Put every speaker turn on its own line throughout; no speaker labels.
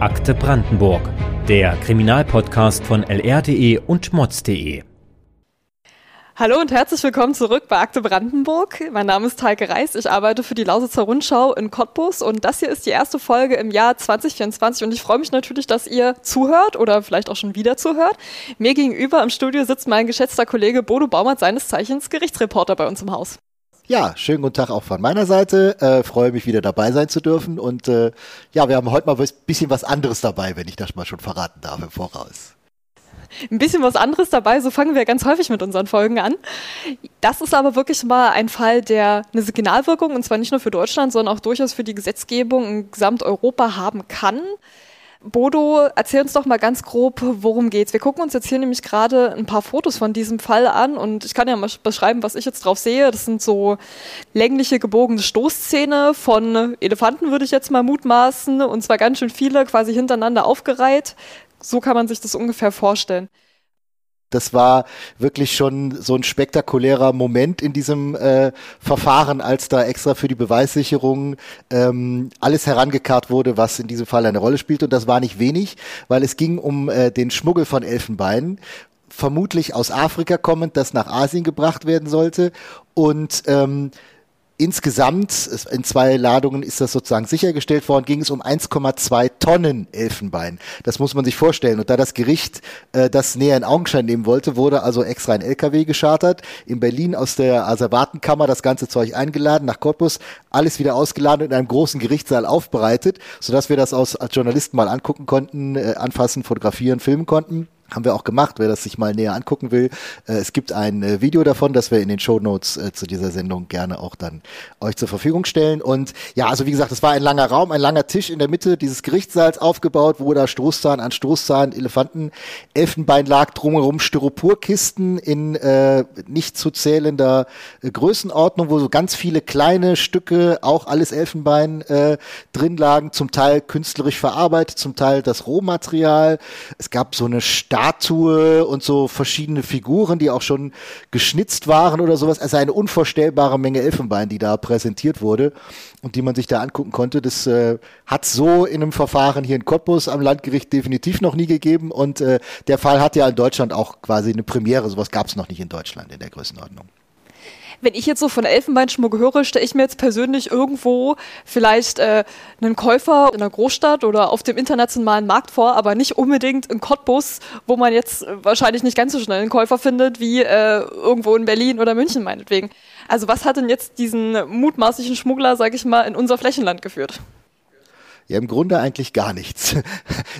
Akte Brandenburg, der Kriminalpodcast von lr.de und mods.de.
Hallo und herzlich willkommen zurück bei Akte Brandenburg. Mein Name ist Heike Reis. Ich arbeite für die Lausitzer Rundschau in Cottbus und das hier ist die erste Folge im Jahr 2024 und ich freue mich natürlich, dass ihr zuhört oder vielleicht auch schon wieder zuhört. Mir gegenüber im Studio sitzt mein geschätzter Kollege Bodo Baumert, seines Zeichens Gerichtsreporter bei uns im Haus.
Ja, schönen guten Tag auch von meiner Seite. Äh, freue mich wieder dabei sein zu dürfen. Und äh, ja, wir haben heute mal ein bisschen was anderes dabei, wenn ich das mal schon verraten darf im Voraus.
Ein bisschen was anderes dabei, so fangen wir ganz häufig mit unseren Folgen an. Das ist aber wirklich mal ein Fall, der eine Signalwirkung, und zwar nicht nur für Deutschland, sondern auch durchaus für die Gesetzgebung in Gesamteuropa haben kann. Bodo, erzähl uns doch mal ganz grob, worum geht's. Wir gucken uns jetzt hier nämlich gerade ein paar Fotos von diesem Fall an und ich kann ja mal beschreiben, was ich jetzt drauf sehe. Das sind so längliche gebogene Stoßzähne von Elefanten, würde ich jetzt mal mutmaßen, und zwar ganz schön viele quasi hintereinander aufgereiht. So kann man sich das ungefähr vorstellen
das war wirklich schon so ein spektakulärer Moment in diesem äh, Verfahren, als da extra für die Beweissicherung ähm, alles herangekarrt wurde, was in diesem Fall eine Rolle spielt. Und das war nicht wenig, weil es ging um äh, den Schmuggel von Elfenbein vermutlich aus Afrika kommend, das nach Asien gebracht werden sollte. Und ähm, Insgesamt, in zwei Ladungen ist das sozusagen sichergestellt worden, ging es um 1,2 Tonnen Elfenbein. Das muss man sich vorstellen. Und da das Gericht äh, das näher in Augenschein nehmen wollte, wurde also extra ein LKW geschartert, in Berlin aus der Asservatenkammer das ganze Zeug eingeladen, nach Cottbus, alles wieder ausgeladen und in einem großen Gerichtssaal aufbereitet, sodass wir das aus, als Journalisten mal angucken konnten, äh, anfassen, fotografieren, filmen konnten. Haben wir auch gemacht, wer das sich mal näher angucken will. Äh, es gibt ein äh, Video davon, das wir in den Show Notes äh, zu dieser Sendung gerne auch dann euch zur Verfügung stellen. Und ja, also wie gesagt, es war ein langer Raum, ein langer Tisch in der Mitte dieses Gerichtssaals aufgebaut, wo da Stoßzahn an Stoßzahn, Elefanten, Elfenbein lag, drumherum Styroporkisten in äh, nicht zu zählender äh, Größenordnung, wo so ganz viele kleine Stücke, auch alles Elfenbein äh, drin lagen, zum Teil künstlerisch verarbeitet, zum Teil das Rohmaterial. Es gab so eine Statue und so verschiedene Figuren, die auch schon geschnitzt waren oder sowas. Also eine unvorstellbare Menge Elfenbein, die da präsentiert wurde und die man sich da angucken konnte. Das äh, hat so in einem Verfahren hier in Cottbus am Landgericht definitiv noch nie gegeben und äh, der Fall hat ja in Deutschland auch quasi eine Premiere. Sowas gab es noch nicht in Deutschland in der Größenordnung
wenn ich jetzt so von Elfenbeinschmuck höre, stelle ich mir jetzt persönlich irgendwo vielleicht äh, einen Käufer in einer Großstadt oder auf dem internationalen Markt vor, aber nicht unbedingt in Cottbus, wo man jetzt äh, wahrscheinlich nicht ganz so schnell einen Käufer findet wie äh, irgendwo in Berlin oder München meinetwegen. Also was hat denn jetzt diesen mutmaßlichen Schmuggler, sag ich mal, in unser Flächenland geführt?
Ja, im Grunde eigentlich gar nichts.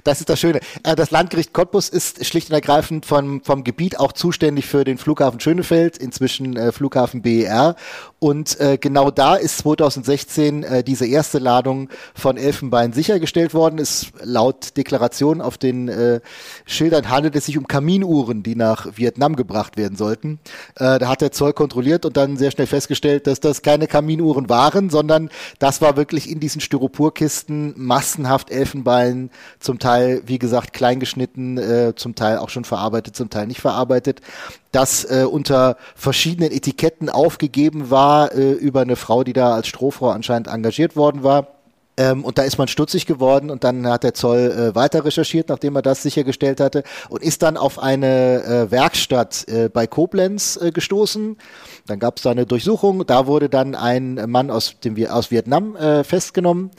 Das ist das Schöne. Äh, das Landgericht Cottbus ist schlicht und ergreifend vom, vom Gebiet auch zuständig für den Flughafen Schönefeld, inzwischen äh, Flughafen BER. Und äh, genau da ist 2016 äh, diese erste Ladung von Elfenbein sichergestellt worden. Ist laut Deklaration auf den Schildern handelt es sich um Kaminuhren, die nach Vietnam gebracht werden sollten. Da hat der Zoll kontrolliert und dann sehr schnell festgestellt, dass das keine Kaminuhren waren, sondern das war wirklich in diesen Styroporkisten massenhaft Elfenbein, zum Teil, wie gesagt, kleingeschnitten, äh, zum Teil auch schon verarbeitet, zum Teil nicht verarbeitet, das äh, unter verschiedenen Etiketten aufgegeben war äh, über eine Frau, die da als Strohfrau anscheinend engagiert worden war. Ähm, und da ist man stutzig geworden und dann hat der Zoll äh, weiter recherchiert, nachdem er das sichergestellt hatte und ist dann auf eine äh, Werkstatt äh, bei Koblenz äh, gestoßen. Dann gab es da eine Durchsuchung. Da wurde dann ein Mann aus, dem, aus Vietnam äh, festgenommen,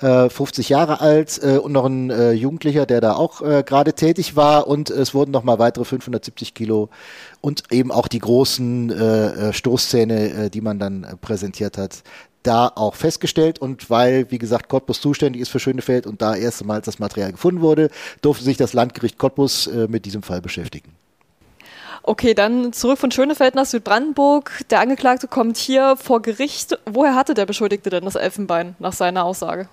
äh, 50 Jahre alt äh, und noch ein äh, Jugendlicher, der da auch äh, gerade tätig war. Und es wurden noch mal weitere 570 Kilo und eben auch die großen äh, äh, Stoßzähne, äh, die man dann äh, präsentiert hat, da auch festgestellt und weil, wie gesagt, Cottbus zuständig ist für Schönefeld und da erstmals das Material gefunden wurde, durfte sich das Landgericht Cottbus äh, mit diesem Fall beschäftigen.
Okay, dann zurück von Schönefeld nach Südbrandenburg. Der Angeklagte kommt hier vor Gericht. Woher hatte der Beschuldigte denn das Elfenbein nach seiner Aussage?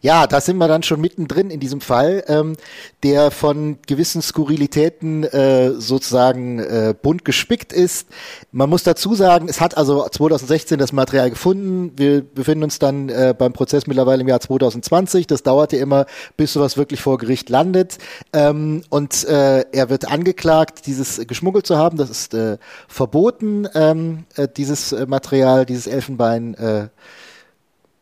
Ja, da sind wir dann schon mittendrin in diesem Fall, ähm, der von gewissen Skurrilitäten äh, sozusagen äh, bunt gespickt ist. Man muss dazu sagen, es hat also 2016 das Material gefunden. Wir befinden uns dann äh, beim Prozess mittlerweile im Jahr 2020. Das dauerte immer, bis sowas wirklich vor Gericht landet. Ähm, und äh, er wird angeklagt, dieses geschmuggelt zu haben. Das ist äh, verboten, ähm, äh, dieses Material, dieses Elfenbein. Äh,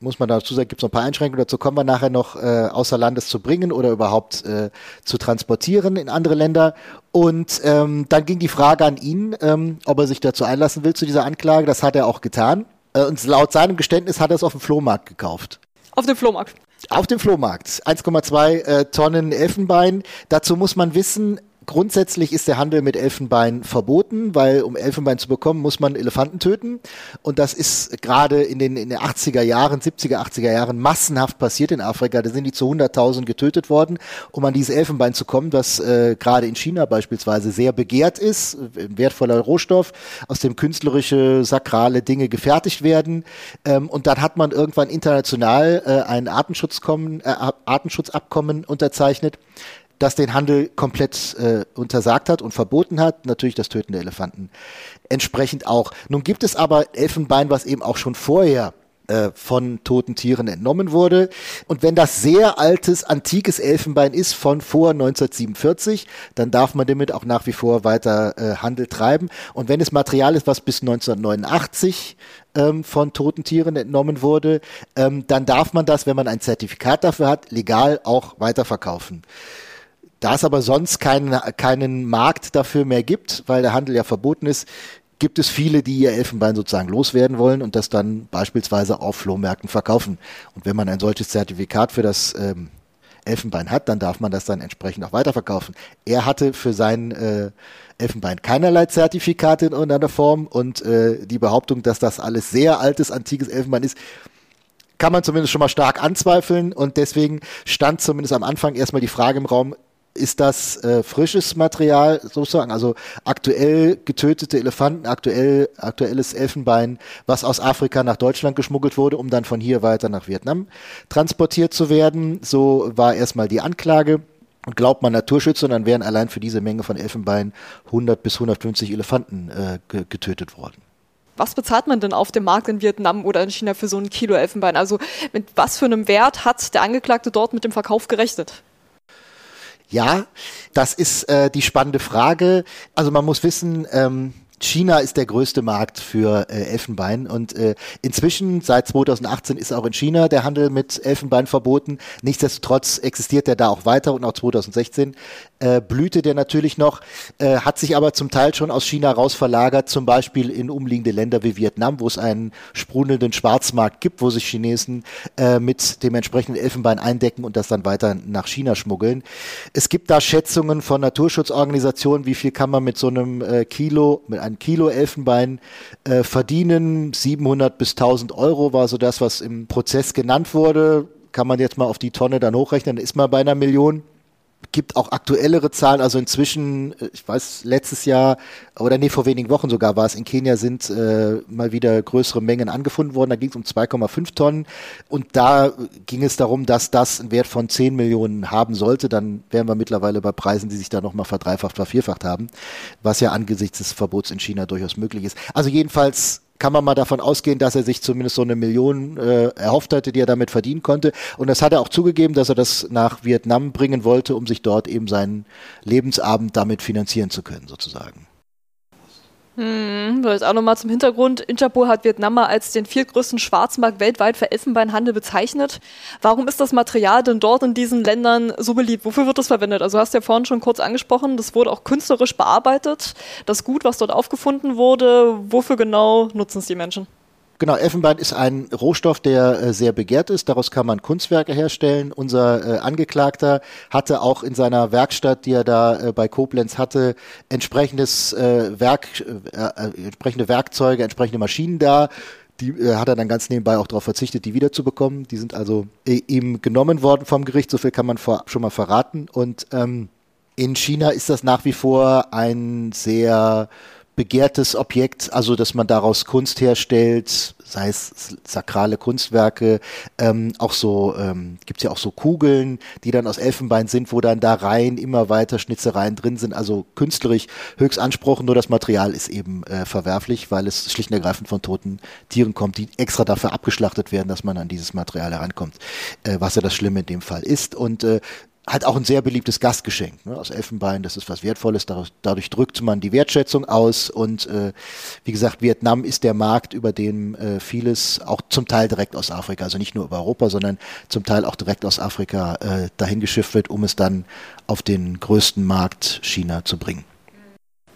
muss man dazu sagen, gibt es noch ein paar Einschränkungen, dazu kommen wir nachher noch äh, außer Landes zu bringen oder überhaupt äh, zu transportieren in andere Länder. Und ähm, dann ging die Frage an ihn, ähm, ob er sich dazu einlassen will zu dieser Anklage. Das hat er auch getan. Äh, und laut seinem Geständnis hat er es auf dem Flohmarkt gekauft.
Auf dem Flohmarkt.
Auf dem Flohmarkt. 1,2 äh, Tonnen Elfenbein. Dazu muss man wissen, Grundsätzlich ist der Handel mit Elfenbein verboten, weil um Elfenbein zu bekommen, muss man Elefanten töten. Und das ist gerade in den, in den 80er Jahren, 70er, 80er Jahren massenhaft passiert in Afrika. Da sind die zu 100.000 getötet worden, um an dieses Elfenbein zu kommen, das äh, gerade in China beispielsweise sehr begehrt ist, wertvoller Rohstoff, aus dem künstlerische, sakrale Dinge gefertigt werden. Ähm, und dann hat man irgendwann international äh, ein Artenschutzkommen, äh, Artenschutzabkommen unterzeichnet, das den Handel komplett äh, untersagt hat und verboten hat. Natürlich das Töten der Elefanten entsprechend auch. Nun gibt es aber Elfenbein, was eben auch schon vorher äh, von toten Tieren entnommen wurde. Und wenn das sehr altes, antikes Elfenbein ist von vor 1947, dann darf man damit auch nach wie vor weiter äh, Handel treiben. Und wenn es Material ist, was bis 1989 ähm, von toten Tieren entnommen wurde, ähm, dann darf man das, wenn man ein Zertifikat dafür hat, legal auch weiterverkaufen. Da es aber sonst keinen, keinen Markt dafür mehr gibt, weil der Handel ja verboten ist, gibt es viele, die ihr Elfenbein sozusagen loswerden wollen und das dann beispielsweise auf Flohmärkten verkaufen. Und wenn man ein solches Zertifikat für das ähm, Elfenbein hat, dann darf man das dann entsprechend auch weiterverkaufen. Er hatte für sein äh, Elfenbein keinerlei Zertifikate in irgendeiner Form und äh, die Behauptung, dass das alles sehr altes, antikes Elfenbein ist, kann man zumindest schon mal stark anzweifeln und deswegen stand zumindest am Anfang erstmal die Frage im Raum, ist das äh, frisches Material sozusagen, also aktuell getötete Elefanten, aktuell aktuelles Elfenbein, was aus Afrika nach Deutschland geschmuggelt wurde, um dann von hier weiter nach Vietnam transportiert zu werden. So war erstmal die Anklage. Und glaubt man Naturschützern, dann wären allein für diese Menge von Elfenbein 100 bis 150 Elefanten äh, getötet worden.
Was bezahlt man denn auf dem Markt in Vietnam oder in China für so ein Kilo Elfenbein? Also mit was für einem Wert hat der Angeklagte dort mit dem Verkauf gerechnet?
Ja, das ist äh, die spannende Frage. Also man muss wissen, ähm, China ist der größte Markt für äh, Elfenbein und äh, inzwischen seit 2018 ist auch in China der Handel mit Elfenbein verboten. Nichtsdestotrotz existiert der da auch weiter und auch 2016 äh, blühte der natürlich noch, äh, hat sich aber zum Teil schon aus China raus verlagert, zum Beispiel in umliegende Länder wie Vietnam, wo es einen sprudelnden Schwarzmarkt gibt, wo sich Chinesen äh, mit dem entsprechenden Elfenbein eindecken und das dann weiter nach China schmuggeln. Es gibt da Schätzungen von Naturschutzorganisationen, wie viel kann man mit so einem äh, Kilo, mit Kilo Elfenbein äh, verdienen. 700 bis 1000 Euro war so das, was im Prozess genannt wurde. Kann man jetzt mal auf die Tonne dann hochrechnen, dann ist man bei einer Million gibt auch aktuellere Zahlen. Also inzwischen, äh, ich weiß, letztes Jahr oder nee, vor wenigen Wochen sogar war es, in Kenia sind äh, mal wieder größere Mengen angefunden worden. Da ging es um 2,5 Tonnen. Und da ging es darum, dass das einen Wert von 10 Millionen haben sollte. Dann wären wir mittlerweile bei Preisen, die sich da nochmal verdreifacht, vervierfacht haben. Was ja angesichts des Verbots in China durchaus möglich ist. Also jedenfalls kann man mal davon ausgehen, dass er sich zumindest so eine Million äh, erhofft hatte, die er damit verdienen konnte. Und das hat er auch zugegeben, dass er das nach Vietnam bringen wollte, um sich dort eben seinen Lebensabend damit finanzieren zu können, sozusagen.
Hm, jetzt auch nochmal zum Hintergrund. Interpol hat Vietnam mal als den viertgrößten Schwarzmarkt weltweit für Elfenbeinhandel bezeichnet. Warum ist das Material denn dort in diesen Ländern so beliebt? Wofür wird das verwendet? Also hast du ja vorhin schon kurz angesprochen, das wurde auch künstlerisch bearbeitet. Das Gut, was dort aufgefunden wurde, wofür genau nutzen es die Menschen?
Genau, Elfenbein ist ein Rohstoff, der äh, sehr begehrt ist. Daraus kann man Kunstwerke herstellen. Unser äh, Angeklagter hatte auch in seiner Werkstatt, die er da äh, bei Koblenz hatte, entsprechendes Werk, entsprechende Werkzeuge, entsprechende Maschinen da. Die hat er dann ganz nebenbei auch darauf verzichtet, die wiederzubekommen. Die sind also ihm genommen worden vom Gericht. So viel kann man vor, schon mal verraten. Und ähm, in China ist das nach wie vor ein sehr begehrtes Objekt, also dass man daraus Kunst herstellt, sei es sakrale Kunstwerke, ähm, auch so ähm, gibt ja auch so Kugeln, die dann aus Elfenbein sind, wo dann da rein immer weiter Schnitzereien drin sind, also künstlerisch höchst anspruchend, nur das Material ist eben äh, verwerflich, weil es schlicht und ergreifend von toten Tieren kommt, die extra dafür abgeschlachtet werden, dass man an dieses Material herankommt, äh, was ja das Schlimme in dem Fall ist. Und äh, halt auch ein sehr beliebtes Gastgeschenk ne, aus Elfenbein. Das ist was Wertvolles. Dadurch, dadurch drückt man die Wertschätzung aus. Und äh, wie gesagt, Vietnam ist der Markt, über den äh, vieles auch zum Teil direkt aus Afrika, also nicht nur über Europa, sondern zum Teil auch direkt aus Afrika äh, dahin geschifft wird, um es dann auf den größten Markt China zu bringen.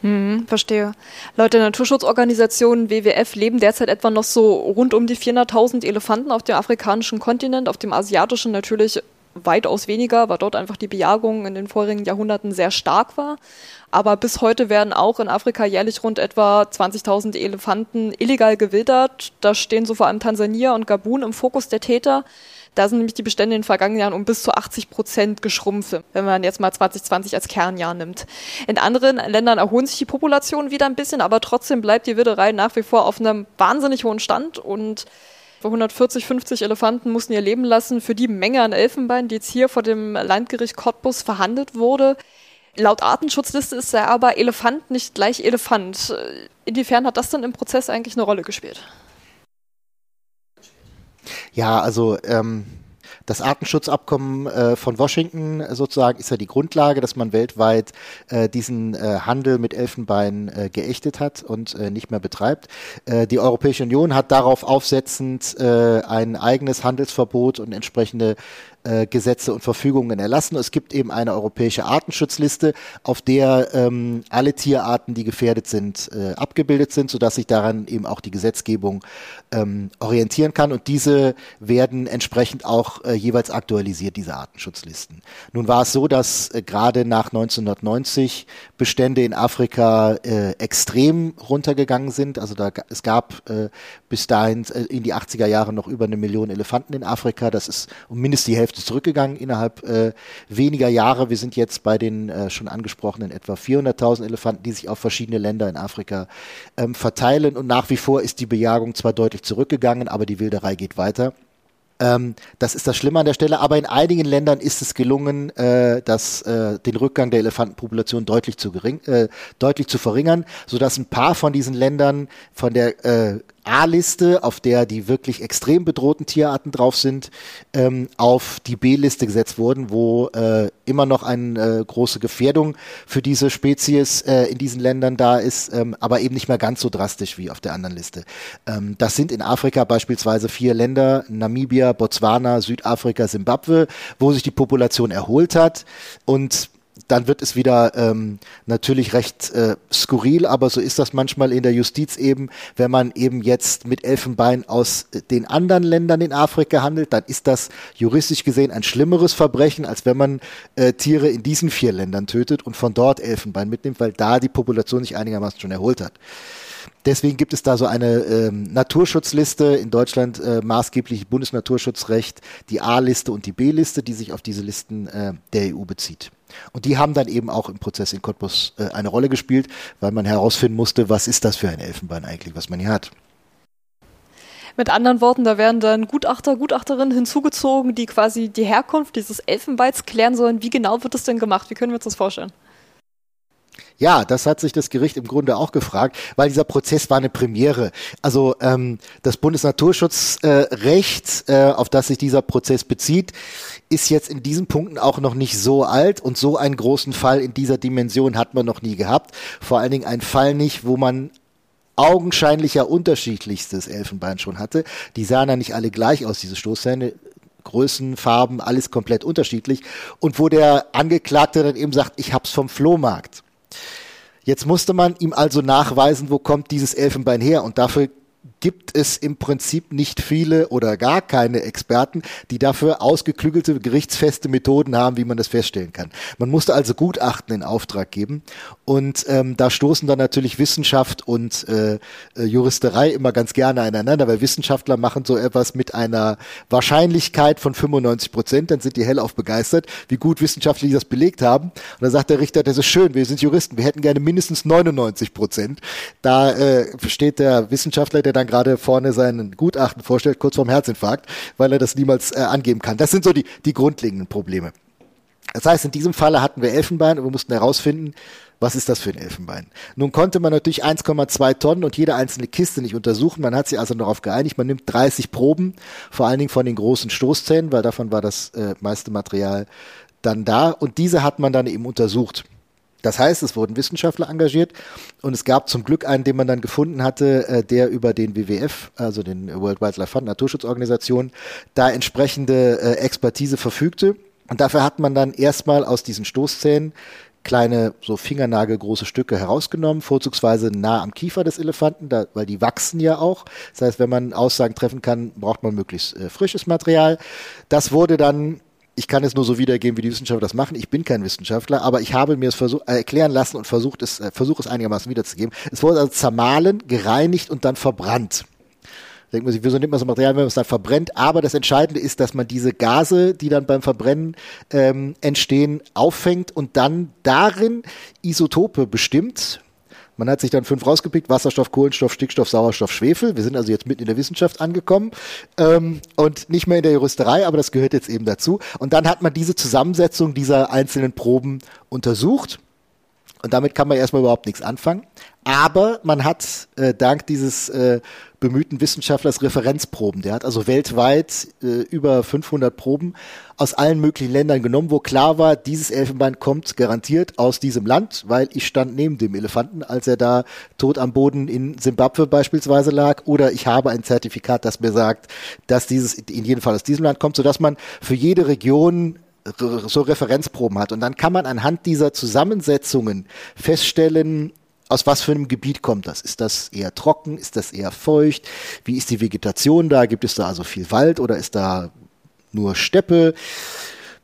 Hm, verstehe. Laut der Naturschutzorganisation WWF leben derzeit etwa noch so rund um die 400.000 Elefanten auf dem afrikanischen Kontinent, auf dem asiatischen natürlich weitaus weniger, weil dort einfach die Bejagung in den vorigen Jahrhunderten sehr stark war. Aber bis heute werden auch in Afrika jährlich rund etwa 20.000 Elefanten illegal gewildert. Da stehen so vor allem Tansania und Gabun im Fokus der Täter. Da sind nämlich die Bestände in den vergangenen Jahren um bis zu 80 Prozent geschrumpft, wenn man jetzt mal 2020 als Kernjahr nimmt. In anderen Ländern erholen sich die Populationen wieder ein bisschen, aber trotzdem bleibt die Wilderei nach wie vor auf einem wahnsinnig hohen Stand und 140, 50 Elefanten mussten ihr Leben lassen für die Menge an Elfenbein, die jetzt hier vor dem Landgericht Cottbus verhandelt wurde. Laut Artenschutzliste ist ja aber Elefant nicht gleich Elefant. Inwiefern hat das denn im Prozess eigentlich eine Rolle gespielt?
Ja, also ähm, das Artenschutzabkommen äh, von Washington sozusagen ist ja die Grundlage, dass man weltweit äh, diesen äh, Handel mit Elfenbein äh, geächtet hat und äh, nicht mehr betreibt. Äh, die Europäische Union hat darauf aufsetzend ein eigenes Handelsverbot und entsprechende äh, Gesetze und Verfügungen erlassen. Es gibt eben eine europäische Artenschutzliste, auf der ähm, alle Tierarten, die gefährdet sind, äh, abgebildet sind, sodass sich daran eben auch die Gesetzgebung ähm, orientieren kann. Und diese werden entsprechend auch äh, jeweils aktualisiert, diese Artenschutzlisten. Nun war es so, dass äh, gerade nach 1990 Bestände in Afrika äh, extrem runtergegangen sind. Also da, es gab äh, bis dahin äh, in die 80er Jahre noch über eine Million Elefanten in Afrika. Das ist um mindestens die Hälfte zurückgegangen innerhalb äh, weniger Jahre. Wir sind jetzt bei den äh, schon angesprochenen etwa 400.000 Elefanten, die sich auf verschiedene Länder in Afrika ähm, verteilen. Und nach wie vor ist die Bejagung zwar deutlich zurückgegangen, aber die Wilderei geht weiter. Ähm, das ist das Schlimme an der Stelle, aber in einigen Ländern ist es gelungen, äh, das, äh, den Rückgang der Elefantenpopulation deutlich zu, gering, äh, deutlich zu verringern, sodass ein paar von diesen Ländern von der äh, A-Liste, auf der die wirklich extrem bedrohten Tierarten drauf sind, ähm, auf die B-Liste gesetzt wurden, wo äh, immer noch eine äh, große Gefährdung für diese Spezies äh, in diesen Ländern da ist, ähm, aber eben nicht mehr ganz so drastisch wie auf der anderen Liste. Ähm, das sind in Afrika beispielsweise vier Länder, Namibia, Botswana, Südafrika, Simbabwe, wo sich die Population erholt hat und dann wird es wieder ähm, natürlich recht äh, skurril, aber so ist das manchmal in der Justiz eben, wenn man eben jetzt mit Elfenbein aus äh, den anderen Ländern in Afrika handelt, dann ist das juristisch gesehen ein schlimmeres Verbrechen, als wenn man äh, Tiere in diesen vier Ländern tötet und von dort Elfenbein mitnimmt, weil da die Population sich einigermaßen schon erholt hat. Deswegen gibt es da so eine ähm, Naturschutzliste in Deutschland äh, maßgeblich Bundesnaturschutzrecht, die A-Liste und die B-Liste, die sich auf diese Listen äh, der EU bezieht. Und die haben dann eben auch im Prozess in Cottbus äh, eine Rolle gespielt, weil man herausfinden musste, was ist das für ein Elfenbein eigentlich, was man hier hat.
Mit anderen Worten, da werden dann Gutachter, Gutachterinnen hinzugezogen, die quasi die Herkunft dieses Elfenbeins klären sollen. Wie genau wird das denn gemacht? Wie können wir uns das vorstellen?
Ja, das hat sich das Gericht im Grunde auch gefragt, weil dieser Prozess war eine Premiere. Also ähm, das Bundesnaturschutzrecht, äh, äh, auf das sich dieser Prozess bezieht, ist jetzt in diesen Punkten auch noch nicht so alt und so einen großen Fall in dieser Dimension hat man noch nie gehabt. Vor allen Dingen ein Fall nicht, wo man augenscheinlich ja unterschiedlichstes Elfenbein schon hatte. Die sahen ja nicht alle gleich aus, diese Stoßzähne. Größen, Farben, alles komplett unterschiedlich. Und wo der Angeklagte dann eben sagt, ich hab's vom Flohmarkt. Jetzt musste man ihm also nachweisen, wo kommt dieses Elfenbein her. Und dafür gibt es im Prinzip nicht viele oder gar keine Experten, die dafür ausgeklügelte, gerichtsfeste Methoden haben, wie man das feststellen kann. Man musste also Gutachten in Auftrag geben und ähm, da stoßen dann natürlich Wissenschaft und äh, äh Juristerei immer ganz gerne aneinander, weil Wissenschaftler machen so etwas mit einer Wahrscheinlichkeit von 95 Prozent, dann sind die hellauf begeistert, wie gut Wissenschaftler das belegt haben. Und dann sagt der Richter, das ist schön, wir sind Juristen, wir hätten gerne mindestens 99 Prozent. Da äh, steht der Wissenschaftler, der dann gerade vorne seinen Gutachten vorstellt, kurz vorm Herzinfarkt, weil er das niemals äh, angeben kann. Das sind so die, die grundlegenden Probleme. Das heißt, in diesem Falle hatten wir Elfenbein und wir mussten herausfinden, was ist das für ein Elfenbein? Nun konnte man natürlich 1,2 Tonnen und jede einzelne Kiste nicht untersuchen. Man hat sich also darauf geeinigt, man nimmt 30 Proben, vor allen Dingen von den großen Stoßzähnen, weil davon war das äh, meiste Material dann da und diese hat man dann eben untersucht. Das heißt, es wurden Wissenschaftler engagiert und es gab zum Glück einen, den man dann gefunden hatte, äh, der über den WWF, also den World Wildlife Fund, Naturschutzorganisation, da entsprechende äh, Expertise verfügte. Und dafür hat man dann erstmal aus diesen Stoßzähnen kleine, so fingernagelgroße Stücke herausgenommen, vorzugsweise nah am Kiefer des Elefanten, da, weil die wachsen ja auch. Das heißt, wenn man Aussagen treffen kann, braucht man möglichst äh, frisches Material. Das wurde dann ich kann es nur so wiedergeben, wie die Wissenschaftler das machen. Ich bin kein Wissenschaftler, aber ich habe mir es versuch, äh, erklären lassen und versucht es, äh, versuche es einigermaßen wiederzugeben. Es wurde also zermahlen, gereinigt und dann verbrannt. Denkt man sich, wieso nimmt man so Material, wenn man es dann verbrennt? Aber das Entscheidende ist, dass man diese Gase, die dann beim Verbrennen ähm, entstehen, auffängt und dann darin Isotope bestimmt. Man hat sich dann fünf rausgepickt, Wasserstoff, Kohlenstoff, Stickstoff, Sauerstoff, Schwefel. Wir sind also jetzt mitten in der Wissenschaft angekommen ähm, und nicht mehr in der Juristerei, aber das gehört jetzt eben dazu. Und dann hat man diese Zusammensetzung dieser einzelnen Proben untersucht. Und damit kann man erstmal überhaupt nichts anfangen. Aber man hat äh, dank dieses äh, bemühten Wissenschaftlers Referenzproben. Der hat also weltweit äh, über 500 Proben aus allen möglichen Ländern genommen, wo klar war, dieses Elfenbein kommt garantiert aus diesem Land, weil ich stand neben dem Elefanten, als er da tot am Boden in Simbabwe beispielsweise lag, oder ich habe ein Zertifikat, das mir sagt, dass dieses in jedem Fall aus diesem Land kommt, sodass man für jede Region so Referenzproben hat. Und dann kann man anhand dieser Zusammensetzungen feststellen, aus was für einem Gebiet kommt das? Ist das eher trocken? Ist das eher feucht? Wie ist die Vegetation da? Gibt es da also viel Wald oder ist da nur Steppe?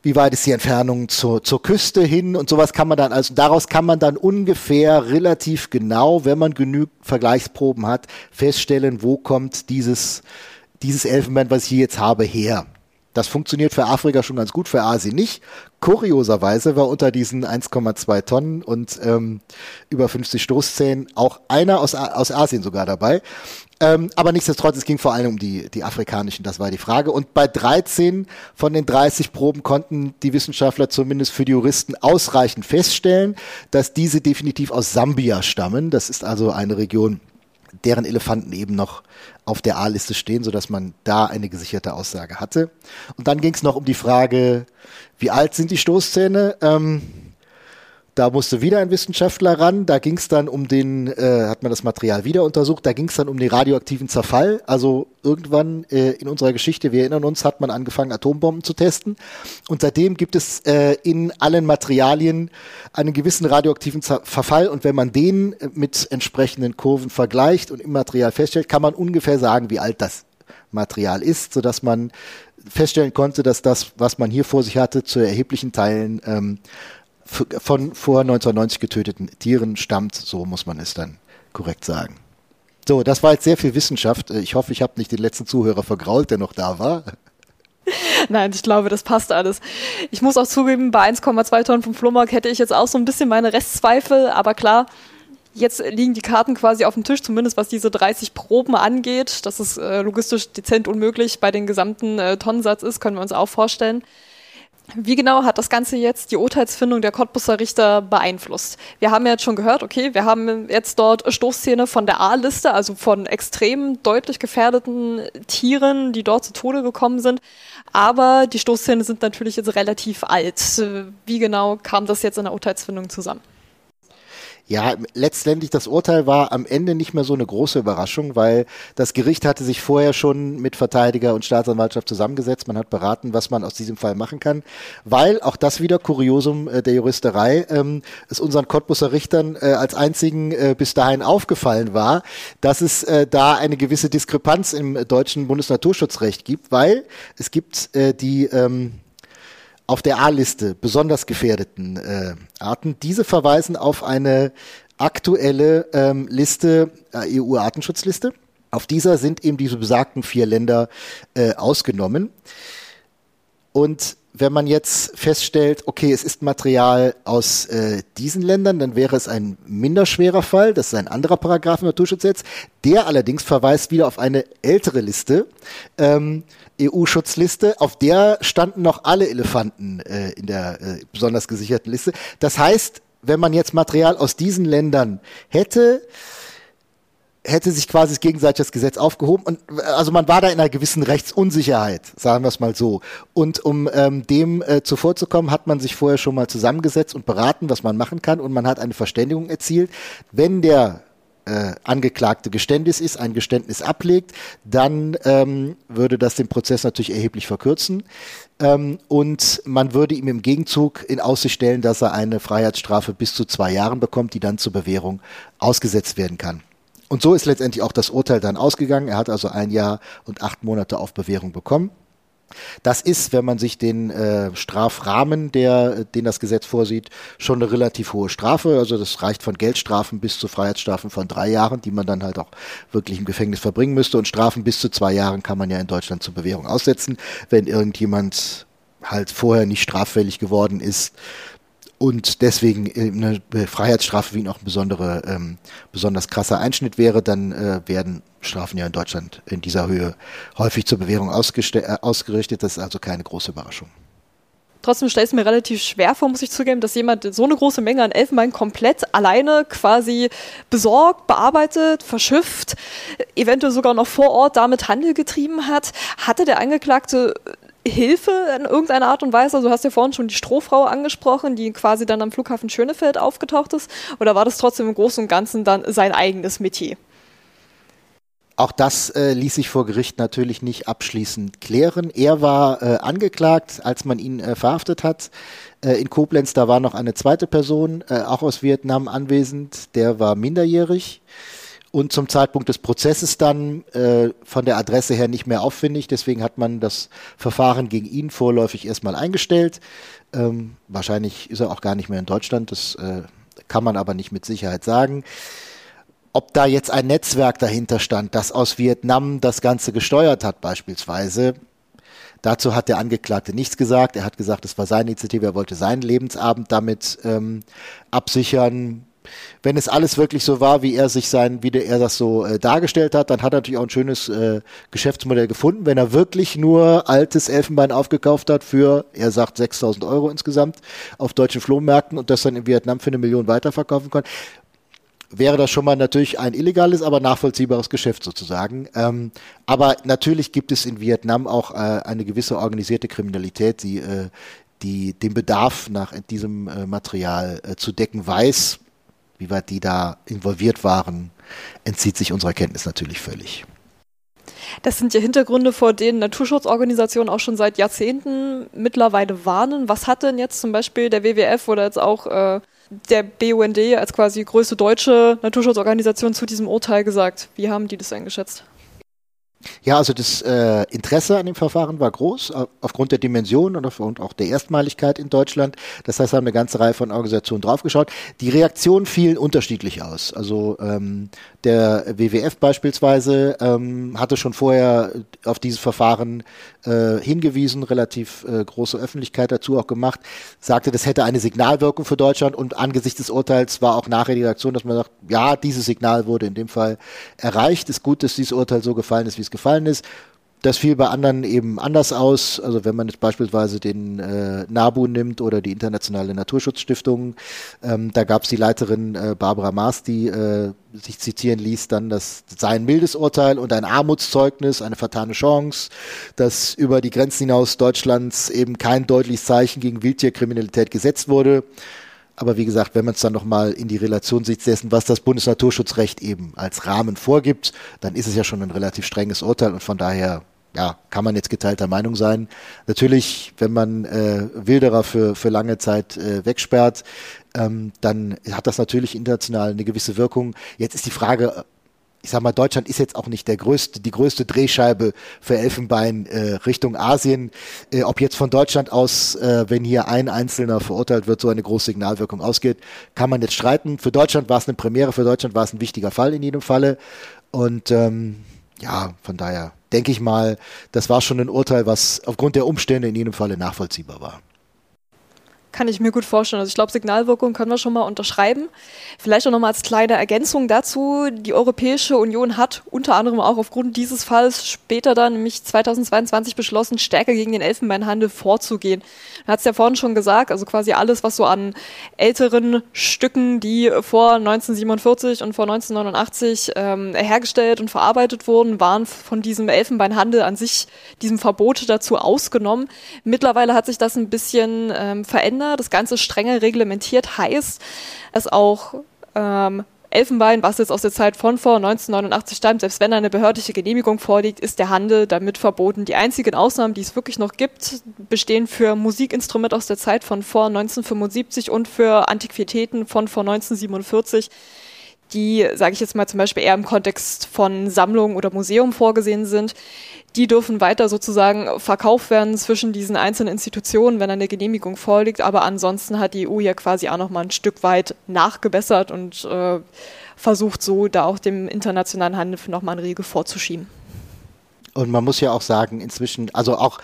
Wie weit ist die Entfernung zur, zur Küste hin und sowas kann man dann, also daraus kann man dann ungefähr relativ genau, wenn man genügend Vergleichsproben hat, feststellen, wo kommt dieses, dieses Elfenbein, was ich hier jetzt habe, her. Das funktioniert für Afrika schon ganz gut, für Asien nicht. Kurioserweise war unter diesen 1,2 Tonnen und ähm, über 50 Stoßzähnen auch einer aus, aus Asien sogar dabei. Ähm, aber nichtsdestotrotz, es ging vor allem um die, die afrikanischen, das war die Frage. Und bei 13 von den 30 Proben konnten die Wissenschaftler zumindest für die Juristen ausreichend feststellen, dass diese definitiv aus Sambia stammen. Das ist also eine Region, deren Elefanten eben noch auf der A-Liste stehen, sodass man da eine gesicherte Aussage hatte. Und dann ging es noch um die Frage, wie alt sind die Stoßzähne? Ähm, da musste wieder ein Wissenschaftler ran. Da ging es dann um den, äh, hat man das Material wieder untersucht. Da ging es dann um den radioaktiven Zerfall. Also irgendwann äh, in unserer Geschichte, wir erinnern uns, hat man angefangen, Atombomben zu testen. Und seitdem gibt es äh, in allen Materialien einen gewissen radioaktiven Verfall. Und wenn man den äh, mit entsprechenden Kurven vergleicht und im Material feststellt, kann man ungefähr sagen, wie alt das Material ist, sodass man feststellen konnte, dass das, was man hier vor sich hatte, zu erheblichen Teilen ähm, von vor 1990 getöteten Tieren stammt, so muss man es dann korrekt sagen. So, das war jetzt sehr viel Wissenschaft. Ich hoffe, ich habe nicht den letzten Zuhörer vergrault, der noch da war.
Nein, ich glaube, das passt alles. Ich muss auch zugeben, bei 1,2 Tonnen vom Flohmarkt hätte ich jetzt auch so ein bisschen meine Restzweifel, aber klar, jetzt liegen die Karten quasi auf dem Tisch, zumindest was diese 30 Proben angeht. Dass es äh, logistisch dezent unmöglich bei den gesamten äh, Tonnensatz ist, können wir uns auch vorstellen. Wie genau hat das Ganze jetzt die Urteilsfindung der Cottbusser Richter beeinflusst? Wir haben ja jetzt schon gehört, okay, wir haben jetzt dort Stoßszene von der A-Liste, also von extrem deutlich gefährdeten Tieren, die dort zu Tode gekommen sind. Aber die Stoßszene sind natürlich jetzt relativ alt. Wie genau kam das jetzt in der Urteilsfindung zusammen?
Ja, letztendlich das Urteil war am Ende nicht mehr so eine große Überraschung, weil das Gericht hatte sich vorher schon mit Verteidiger und Staatsanwaltschaft zusammengesetzt. Man hat beraten, was man aus diesem Fall machen kann, weil auch das wieder Kuriosum äh, der Juristerei ähm, es unseren Cottbusser Richtern äh, als einzigen äh, bis dahin aufgefallen war, dass es äh, da eine gewisse Diskrepanz im deutschen Bundesnaturschutzrecht gibt, weil es gibt äh, die ähm, auf der A-Liste besonders gefährdeten äh, Arten. Diese verweisen auf eine aktuelle ähm, Liste, äh, EU-Artenschutzliste. Auf dieser sind eben diese besagten vier Länder äh, ausgenommen. Und wenn man jetzt feststellt, okay, es ist Material aus äh, diesen Ländern, dann wäre es ein minder schwerer Fall. Das ist ein anderer Paragraph im Naturschutzgesetz. Der allerdings verweist wieder auf eine ältere Liste, ähm, EU-Schutzliste, auf der standen noch alle Elefanten äh, in der äh, besonders gesicherten Liste. Das heißt, wenn man jetzt Material aus diesen Ländern hätte, hätte sich quasi gegenseitig das Gesetz aufgehoben und also man war da in einer gewissen Rechtsunsicherheit, sagen wir es mal so. Und um ähm, dem äh, zuvorzukommen, hat man sich vorher schon mal zusammengesetzt und beraten, was man machen kann und man hat eine Verständigung erzielt. Wenn der äh, Angeklagte Geständnis ist, ein Geständnis ablegt, dann ähm, würde das den Prozess natürlich erheblich verkürzen. Ähm, und man würde ihm im Gegenzug in Aussicht stellen, dass er eine Freiheitsstrafe bis zu zwei Jahren bekommt, die dann zur Bewährung ausgesetzt werden kann. Und so ist letztendlich auch das Urteil dann ausgegangen. Er hat also ein Jahr und acht Monate auf Bewährung bekommen. Das ist, wenn man sich den äh, Strafrahmen, der, den das Gesetz vorsieht, schon eine relativ hohe Strafe. Also das reicht von Geldstrafen bis zu Freiheitsstrafen von drei Jahren, die man dann halt auch wirklich im Gefängnis verbringen müsste. Und Strafen bis zu zwei Jahren kann man ja in Deutschland zur Bewährung aussetzen, wenn irgendjemand halt vorher nicht straffällig geworden ist, und deswegen eine Freiheitsstrafe wie auch ein besondere, ähm, besonders krasser Einschnitt wäre, dann äh, werden Strafen ja in Deutschland in dieser Höhe häufig zur Bewährung äh, ausgerichtet. Das ist also keine große Überraschung.
Trotzdem stelle ich es mir relativ schwer vor, muss ich zugeben, dass jemand so eine große Menge an Elfenbein komplett alleine quasi besorgt, bearbeitet, verschifft, eventuell sogar noch vor Ort damit Handel getrieben hat. Hatte der Angeklagte Hilfe in irgendeiner Art und Weise? Also du hast ja vorhin schon die Strohfrau angesprochen, die quasi dann am Flughafen Schönefeld aufgetaucht ist. Oder war das trotzdem im Großen und Ganzen dann sein eigenes Metier?
Auch das äh, ließ sich vor Gericht natürlich nicht abschließend klären. Er war äh, angeklagt, als man ihn äh, verhaftet hat. Äh, in Koblenz, da war noch eine zweite Person, äh, auch aus Vietnam anwesend. Der war minderjährig und zum Zeitpunkt des Prozesses dann äh, von der Adresse her nicht mehr aufwendig. Deswegen hat man das Verfahren gegen ihn vorläufig erstmal eingestellt. Ähm, wahrscheinlich ist er auch gar nicht mehr in Deutschland, das äh, kann man aber nicht mit Sicherheit sagen. Ob da jetzt ein Netzwerk dahinter stand, das aus Vietnam das Ganze gesteuert hat beispielsweise, Dazu hat der Angeklagte nichts gesagt. Er hat gesagt, es war seine Initiative, er wollte seinen Lebensabend damit ähm, absichern wenn es alles wirklich so war, wie er sich sein, wie er das so äh, dargestellt hat, dann hat er natürlich auch ein schönes äh, Geschäftsmodell gefunden. Wenn er wirklich nur altes Elfenbein aufgekauft hat für, er sagt 6000 Euro insgesamt auf deutschen Flohmärkten und das dann in Vietnam für eine Million weiterverkaufen kann, wäre das schon mal natürlich ein illegales, aber nachvollziehbares Geschäft sozusagen. Ähm, aber natürlich gibt es in Vietnam auch äh, eine gewisse organisierte Kriminalität, die, äh, die den Bedarf nach diesem äh, Material äh, zu decken weiß wie weit die da involviert waren, entzieht sich unserer Kenntnis natürlich völlig.
Das sind ja Hintergründe, vor denen Naturschutzorganisationen auch schon seit Jahrzehnten mittlerweile warnen. Was hat denn jetzt zum Beispiel der WWF oder jetzt auch äh, der BUND als quasi größte deutsche Naturschutzorganisation zu diesem Urteil gesagt? Wie haben die das eingeschätzt?
Ja, also das äh, Interesse an dem Verfahren war groß, aufgrund der Dimension und aufgrund auch der Erstmaligkeit in Deutschland. Das heißt, haben eine ganze Reihe von Organisationen draufgeschaut. Die Reaktionen fielen unterschiedlich aus. Also ähm, der WWF beispielsweise ähm, hatte schon vorher auf dieses Verfahren äh, hingewiesen, relativ äh, große Öffentlichkeit dazu auch gemacht, sagte, das hätte eine Signalwirkung für Deutschland und angesichts des Urteils war auch nachher die Reaktion, dass man sagt, ja, dieses Signal wurde in dem Fall erreicht. Ist gut, dass dieses Urteil so gefallen ist, wie es gefallen ist. Das fiel bei anderen eben anders aus. Also wenn man jetzt beispielsweise den äh, NABU nimmt oder die Internationale Naturschutzstiftung, ähm, da gab es die Leiterin äh, Barbara Maas, die äh, sich zitieren ließ, dann das sei ein mildes Urteil und ein Armutszeugnis, eine vertane Chance, dass über die Grenzen hinaus Deutschlands eben kein deutliches Zeichen gegen Wildtierkriminalität gesetzt wurde. Aber wie gesagt, wenn man es dann nochmal in die Relation sieht dessen, was das Bundesnaturschutzrecht eben als Rahmen vorgibt, dann ist es ja schon ein relativ strenges Urteil und von daher ja, kann man jetzt geteilter Meinung sein. Natürlich, wenn man äh, Wilderer für, für lange Zeit äh, wegsperrt, ähm, dann hat das natürlich international eine gewisse Wirkung. Jetzt ist die Frage, ich sag mal, Deutschland ist jetzt auch nicht der größte, die größte Drehscheibe für Elfenbein äh, Richtung Asien. Äh, ob jetzt von Deutschland aus, äh, wenn hier ein Einzelner verurteilt wird, so eine große Signalwirkung ausgeht, kann man jetzt streiten. Für Deutschland war es eine Premiere, für Deutschland war es ein wichtiger Fall in jedem Falle. Und ähm, ja, von daher denke ich mal, das war schon ein Urteil, was aufgrund der Umstände in jedem Falle nachvollziehbar war.
Kann ich mir gut vorstellen. Also ich glaube, Signalwirkung können wir schon mal unterschreiben. Vielleicht auch nochmal als kleine Ergänzung dazu. Die Europäische Union hat unter anderem auch aufgrund dieses Falls später dann, nämlich 2022, beschlossen, stärker gegen den Elfenbeinhandel vorzugehen. Man hat es ja vorhin schon gesagt, also quasi alles, was so an älteren Stücken, die vor 1947 und vor 1989 ähm, hergestellt und verarbeitet wurden, waren von diesem Elfenbeinhandel an sich, diesem Verbot dazu ausgenommen. Mittlerweile hat sich das ein bisschen ähm, verändert. Das Ganze strenger reglementiert heißt, dass auch ähm, Elfenbein, was jetzt aus der Zeit von vor 1989 stammt, selbst wenn eine behördliche Genehmigung vorliegt, ist der Handel damit verboten. Die einzigen Ausnahmen, die es wirklich noch gibt, bestehen für Musikinstrumente aus der Zeit von vor 1975 und für Antiquitäten von vor 1947 die, sage ich jetzt mal zum Beispiel eher im Kontext von Sammlung oder Museum vorgesehen sind, die dürfen weiter sozusagen verkauft werden zwischen diesen einzelnen Institutionen, wenn eine Genehmigung vorliegt. Aber ansonsten hat die EU ja quasi auch noch mal ein Stück weit nachgebessert und äh, versucht so da auch dem internationalen Handel noch mal einen Riegel vorzuschieben.
Und man muss ja auch sagen, inzwischen, also auch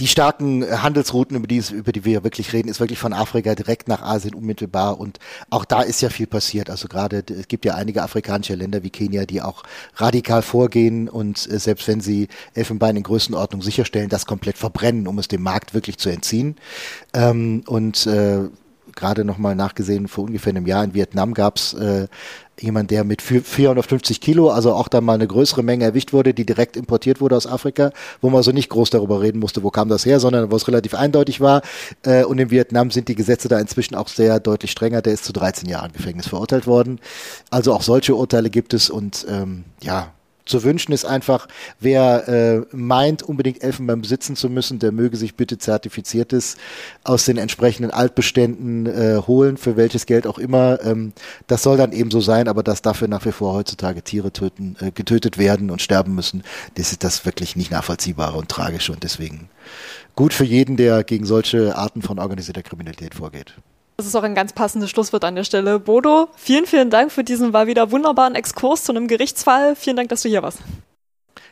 die starken Handelsrouten, über die, über die wir wirklich reden, ist wirklich von Afrika direkt nach Asien unmittelbar. Und auch da ist ja viel passiert. Also gerade, es gibt ja einige afrikanische Länder wie Kenia, die auch radikal vorgehen und äh, selbst wenn sie Elfenbein in Größenordnung sicherstellen, das komplett verbrennen, um es dem Markt wirklich zu entziehen. Ähm, und äh, gerade nochmal nachgesehen, vor ungefähr einem Jahr in Vietnam gab es äh, jemand, der mit 450 Kilo, also auch dann mal eine größere Menge erwischt wurde, die direkt importiert wurde aus Afrika, wo man also nicht groß darüber reden musste, wo kam das her, sondern wo es relativ eindeutig war. Äh, und in Vietnam sind die Gesetze da inzwischen auch sehr deutlich strenger. Der ist zu 13 Jahren Gefängnis verurteilt worden. Also auch solche Urteile gibt es und ähm, ja, zu wünschen ist einfach, wer äh, meint, unbedingt Elfenbein besitzen zu müssen, der möge sich bitte zertifiziertes aus den entsprechenden Altbeständen äh, holen, für welches Geld auch immer. Ähm, das soll dann eben so sein, aber dass dafür nach wie vor heutzutage Tiere töten, äh, getötet werden und sterben müssen, das ist das wirklich nicht nachvollziehbar und tragisch und deswegen gut für jeden, der gegen solche Arten von organisierter Kriminalität vorgeht.
Das ist auch ein ganz passendes Schlusswort an der Stelle. Bodo, vielen, vielen Dank für diesen war wieder wunderbaren Exkurs zu einem Gerichtsfall. Vielen Dank, dass du hier warst.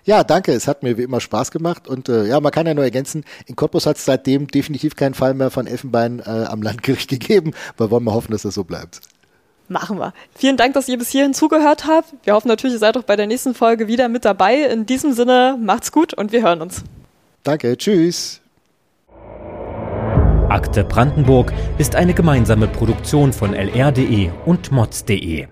Ja, danke. Es hat mir wie immer Spaß gemacht. Und äh, ja, man kann ja nur ergänzen, in Cottbus hat es seitdem definitiv keinen Fall mehr von Elfenbein äh, am Landgericht gegeben. Wir wollen mal hoffen, dass das so bleibt.
Machen wir. Vielen Dank, dass ihr bis hierhin zugehört habt. Wir hoffen natürlich, ihr seid auch bei der nächsten Folge wieder mit dabei. In diesem Sinne, macht's gut und wir hören uns.
Danke, tschüss.
Akte Brandenburg ist eine gemeinsame Produktion von lr.de und mods.de.